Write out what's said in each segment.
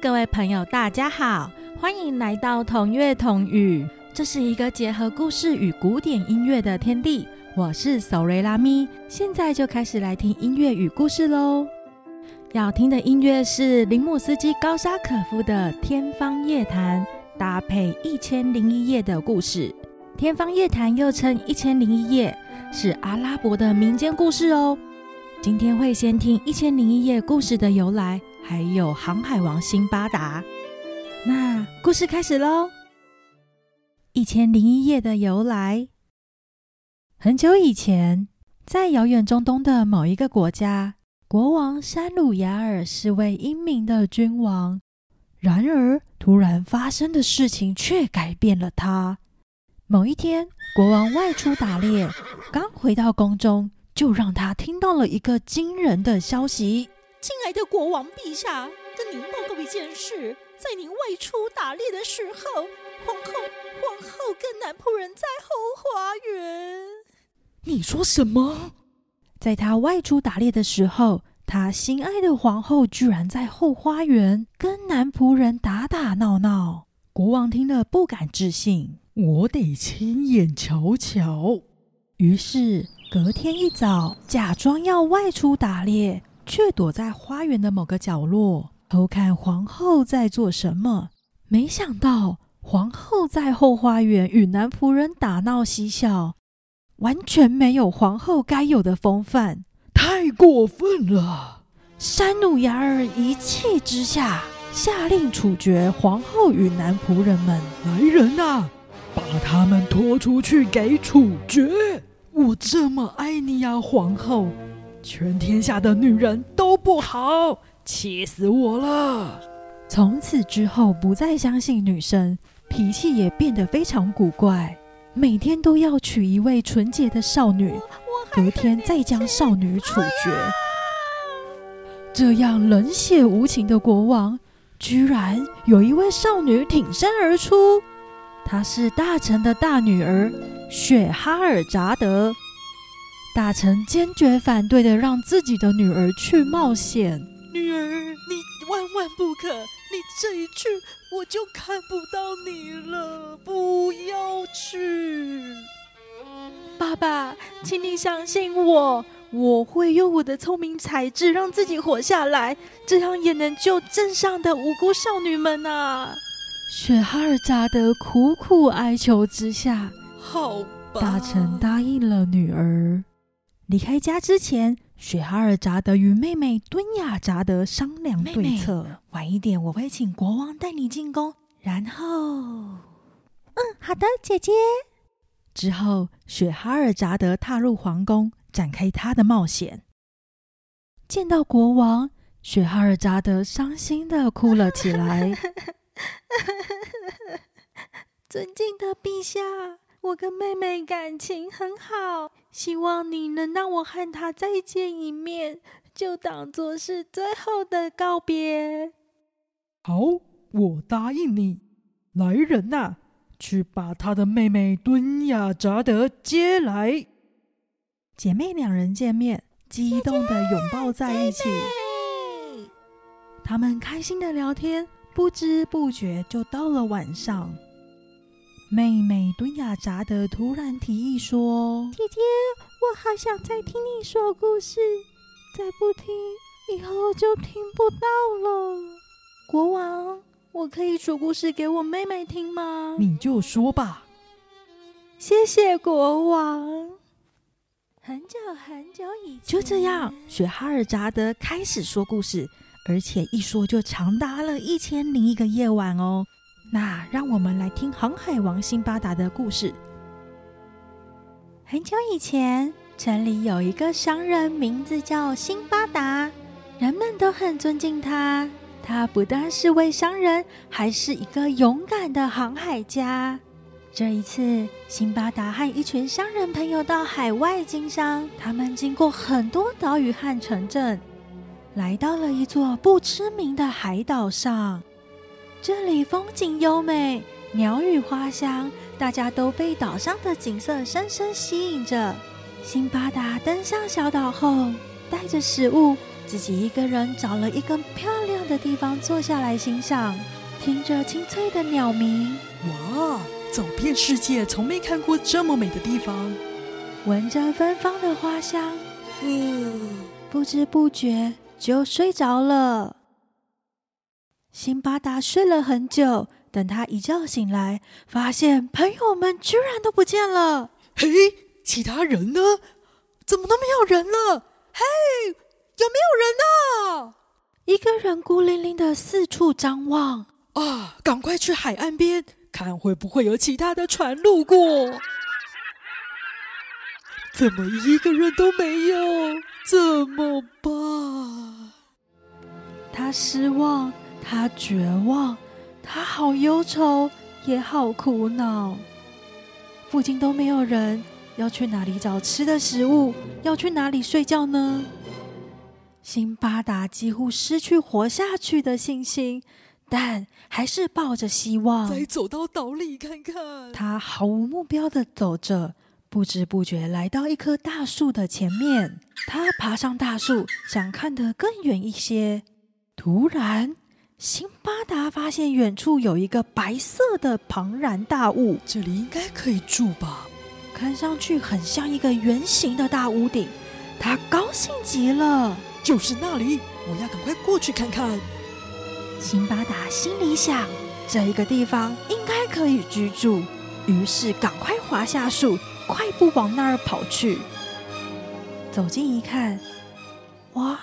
各位朋友，大家好，欢迎来到同乐同语。这是一个结合故事与古典音乐的天地。我是索瑞拉咪，现在就开始来听音乐与故事喽。要听的音乐是林姆斯基高沙可夫的《天方夜谭》，搭配《一千零一夜》的故事。《天方夜谭》又称《一千零一夜》，是阿拉伯的民间故事哦。今天会先听《一千零一夜》故事的由来，还有航海王辛巴达。那故事开始喽，《一千零一夜》的由来。很久以前，在遥远中东的某一个国家，国王山鲁雅尔是位英明的君王。然而，突然发生的事情却改变了他。某一天，国王外出打猎，刚回到宫中。就让他听到了一个惊人的消息：亲爱的国王陛下，跟您报告一件事，在您外出打猎的时候，皇后皇后跟男仆人在后花园。你说什么？在他外出打猎的时候，他心爱的皇后居然在后花园跟男仆人打打闹闹。国王听了不敢置信，我得亲眼瞧瞧。于是。隔天一早，假装要外出打猎，却躲在花园的某个角落偷看皇后在做什么。没想到，皇后在后花园与男仆人打闹嬉笑，完全没有皇后该有的风范，太过分了！山努雅儿一气之下，下令处决皇后与男仆人们。来人呐，把他们拖出去给处决！我这么爱你呀，皇后！全天下的女人都不好，气死我了！从此之后，不再相信女生，脾气也变得非常古怪，每天都要娶一位纯洁的少女，隔天再将少女处决。这样冷血无情的国王，居然有一位少女挺身而出。她是大臣的大女儿雪哈尔扎德。大臣坚决反对的，让自己的女儿去冒险。女儿，你万万不可！你这一去，我就看不到你了。不要去！爸爸，请你相信我，我会用我的聪明才智让自己活下来，这样也能救镇上的无辜少女们啊！雪哈尔扎德苦苦哀求之下，好吧，大臣答应了女儿。离开家之前，雪哈尔扎德与妹妹敦雅扎德商量对策。晚一点，我会请国王带你进宫。然后，嗯，好的，姐姐。之后，雪哈尔扎德踏入皇宫，展开他的冒险。见到国王，雪哈尔扎德伤心的哭了起来。尊敬的陛下，我跟妹妹感情很好，希望你能让我和她再见一面，就当做是最后的告别。好，我答应你。来人呐，去把她的妹妹敦雅扎德接来。姐妹两人见面，激动的拥抱在一起。他们开心的聊天。不知不觉就到了晚上，妹妹敦雅扎德突然提议说：“姐姐，我好想再听你说故事，再不听以后就听不到了。”国王，我可以说故事给我妹妹听吗？你就说吧。谢谢国王。很久很久以前，就这样，雪哈尔扎德开始说故事。而且一说就长达了一千零一个夜晚哦。那让我们来听航海王辛巴达的故事。很久以前，城里有一个商人，名字叫辛巴达，人们都很尊敬他。他不但是位商人，还是一个勇敢的航海家。这一次，辛巴达和一群商人朋友到海外经商，他们经过很多岛屿和城镇。来到了一座不知名的海岛上，这里风景优美，鸟语花香，大家都被岛上的景色深深吸引着。辛巴达登上小岛后，带着食物，自己一个人找了一根漂亮的地方坐下来欣赏，听着清脆的鸟鸣，哇，走遍世界从没看过这么美的地方。闻着芬芳的花香，嗯，不知不觉就睡着了。辛巴达睡了很久，等他一觉醒来，发现朋友们居然都不见了。嘿，其他人呢？怎么都没有人了？嘿，有没有人呢？一个人孤零零的四处张望。啊，赶快去海岸边看，会不会有其他的船路过？怎么一个人都没有？怎么办？他失望，他绝望，他好忧愁，也好苦恼。附近都没有人，要去哪里找吃的食物？要去哪里睡觉呢？辛巴达几乎失去活下去的信心，但还是抱着希望。再走到岛里看看。他毫无目标的走着，不知不觉来到一棵大树的前面。他爬上大树，想看得更远一些。突然，辛巴达发现远处有一个白色的庞然大物，这里应该可以住吧？看上去很像一个圆形的大屋顶。他高兴极了。就是那里，我要赶快过去看看。辛巴达心里想，这一个地方应该可以居住，于是赶快滑下树，快步往那儿跑去。走近一看，哇，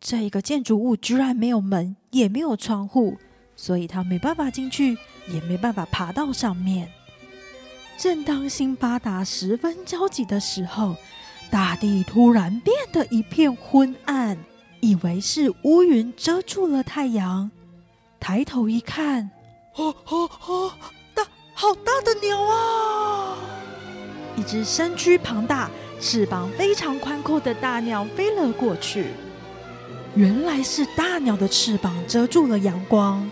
这一个建筑物居然没有门，也没有窗户，所以他没办法进去，也没办法爬到上面。正当辛巴达十分焦急的时候，大地突然变得一片昏暗，以为是乌云遮住了太阳。抬头一看，哦哦哦！大好大的鸟啊！一只身躯庞大、翅膀非常宽阔的大鸟飞了过去。原来是大鸟的翅膀遮住了阳光。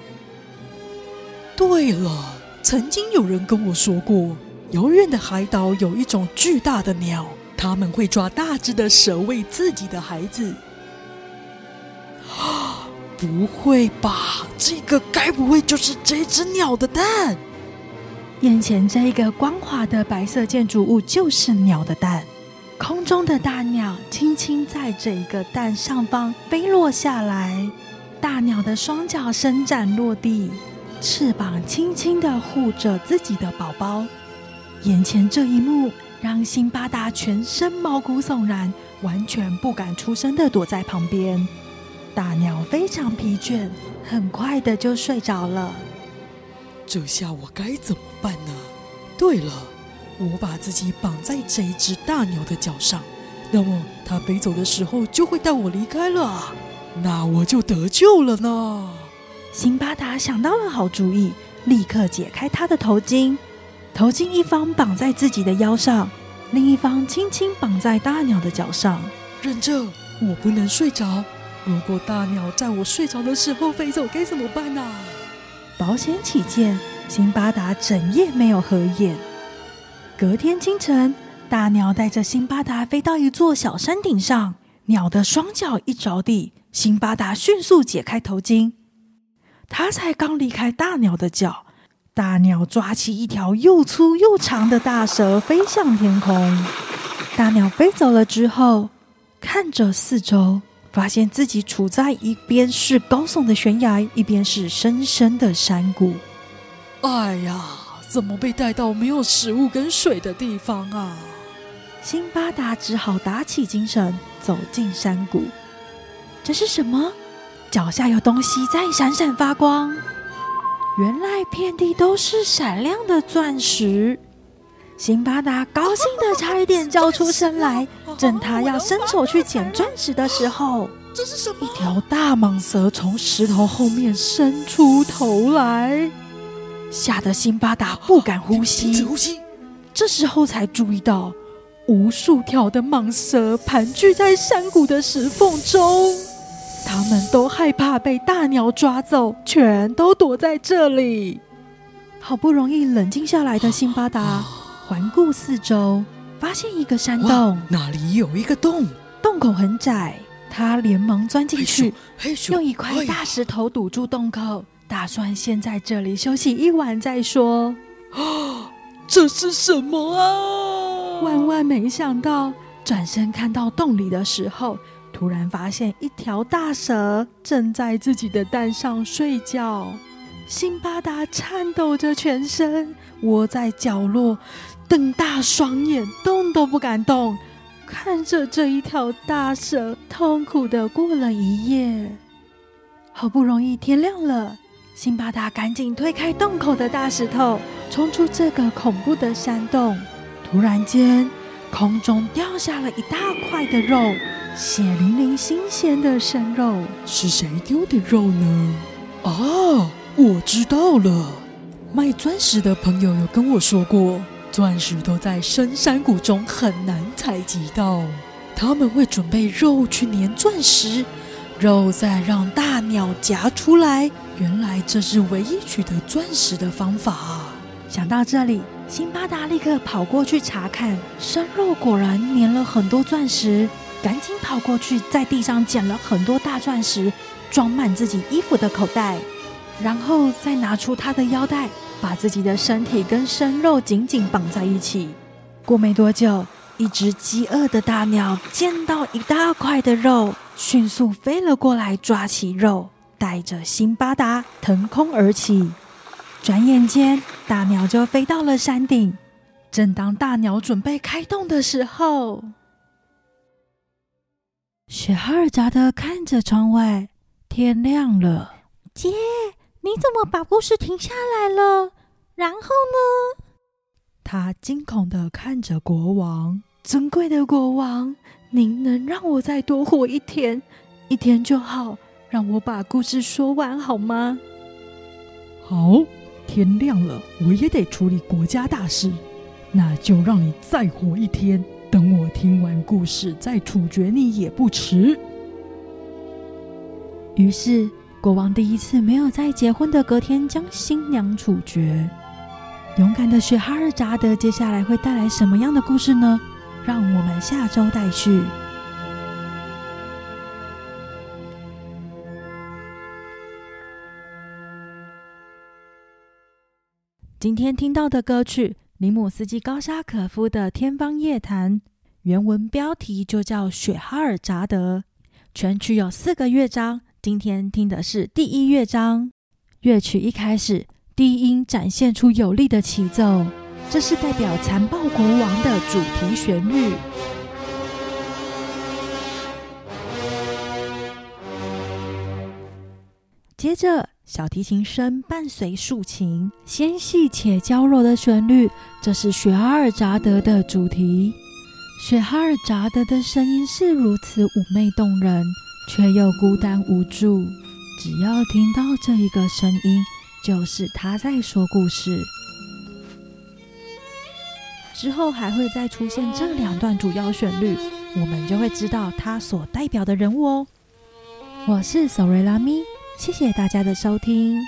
对了，曾经有人跟我说过，遥远的海岛有一种巨大的鸟。他们会抓大只的蛇喂自己的孩子。啊，不会吧？这个该不会就是这只鸟的蛋？眼前这一个光滑的白色建筑物就是鸟的蛋。空中的大鸟轻轻在这一个蛋上方飞落下来，大鸟的双脚伸展落地，翅膀轻轻的护着自己的宝宝。眼前这一幕。让辛巴达全身毛骨悚然，完全不敢出声的躲在旁边。大鸟非常疲倦，很快的就睡着了。这下我该怎么办呢？对了，我把自己绑在这一只大鸟的脚上，那么它飞走的时候就会带我离开了，那我就得救了呢。辛巴达想到了好主意，立刻解开他的头巾。头巾一方绑在自己的腰上，另一方轻轻绑在大鸟的脚上。忍着，我不能睡着。如果大鸟在我睡着的时候飞走，该怎么办呢？保险起见，辛巴达整夜没有合眼。隔天清晨，大鸟带着辛巴达飞到一座小山顶上。鸟的双脚一着地，辛巴达迅速解开头巾。他才刚离开大鸟的脚。大鸟抓起一条又粗又长的大蛇，飞向天空。大鸟飞走了之后，看着四周，发现自己处在一边是高耸的悬崖，一边是深深的山谷。哎呀，怎么被带到没有食物跟水的地方啊？辛巴达只好打起精神，走进山谷。这是什么？脚下有东西在闪闪发光。原来遍地都是闪亮的钻石，辛巴达高兴的差一点叫出声来。正他要伸手去捡钻石的时候，这是什么？一条大蟒蛇从石头后面伸出头来，吓得辛巴达不敢呼吸。呼吸。这时候才注意到，无数条的蟒蛇盘踞在山谷的石缝中。他们都害怕被大鸟抓走，全都躲在这里。好不容易冷静下来的辛巴达环顾四周，发现一个山洞，那里有一个洞，洞口很窄，他连忙钻进去，用一块大石头堵住洞口，打算先在这里休息一晚再说。这是什么啊？万万没想到，转身看到洞里的时候，突然发现一条大蛇正在自己的蛋上睡觉。辛巴达颤抖着全身，窝在角落，瞪大双眼，动都不敢动，看着这一条大蛇，痛苦的过了一夜。好不容易天亮了，辛巴达赶紧推开洞口的大石头，冲出这个恐怖的山洞。突然间，空中掉下了一大块的肉，血淋淋、新鲜的生肉。是谁丢的肉呢？啊，我知道了。卖钻石的朋友有跟我说过，钻石都在深山谷中很难采集到，他们会准备肉去粘钻石，肉再让大鸟夹出来。原来这是唯一取得钻石的方法。想到这里，辛巴达立刻跑过去查看，生肉果然粘了很多钻石，赶紧跑过去，在地上捡了很多大钻石，装满自己衣服的口袋，然后再拿出他的腰带，把自己的身体跟生肉紧紧绑在一起。过没多久，一只饥饿的大鸟见到一大块的肉，迅速飞了过来，抓起肉，带着辛巴达腾空而起。转眼间，大鸟就飞到了山顶。正当大鸟准备开动的时候，雪哈尔扎德看着窗外，天亮了。姐，你怎么把故事停下来了？然后呢？他惊恐的看着国王，尊贵的国王，您能让我再多活一天，一天就好，让我把故事说完好吗？好，天亮了，我也得处理国家大事，那就让你再活一天，等我听完故事再处决你也不迟。于是，国王第一次没有在结婚的隔天将新娘处决。勇敢的雪哈尔扎德接下来会带来什么样的故事呢？让我们下周待续。今天听到的歌曲尼姆斯基高沙可夫的《天方夜谭》，原文标题就叫《雪哈尔扎德》，全曲有四个乐章。今天听的是第一乐章，乐曲一开始，低音展现出有力的起奏，这是代表残暴国王的主题旋律。接着，小提琴声伴随竖琴，纤细且娇柔的旋律，这是雪哈尔扎德的主题。雪哈尔扎德的声音是如此妩媚动人，却又孤单无助。只要听到这一个声音，就是他在说故事。之后还会再出现这两段主要旋律，我们就会知道它所代表的人物哦。我是索瑞拉咪。谢谢大家的收听。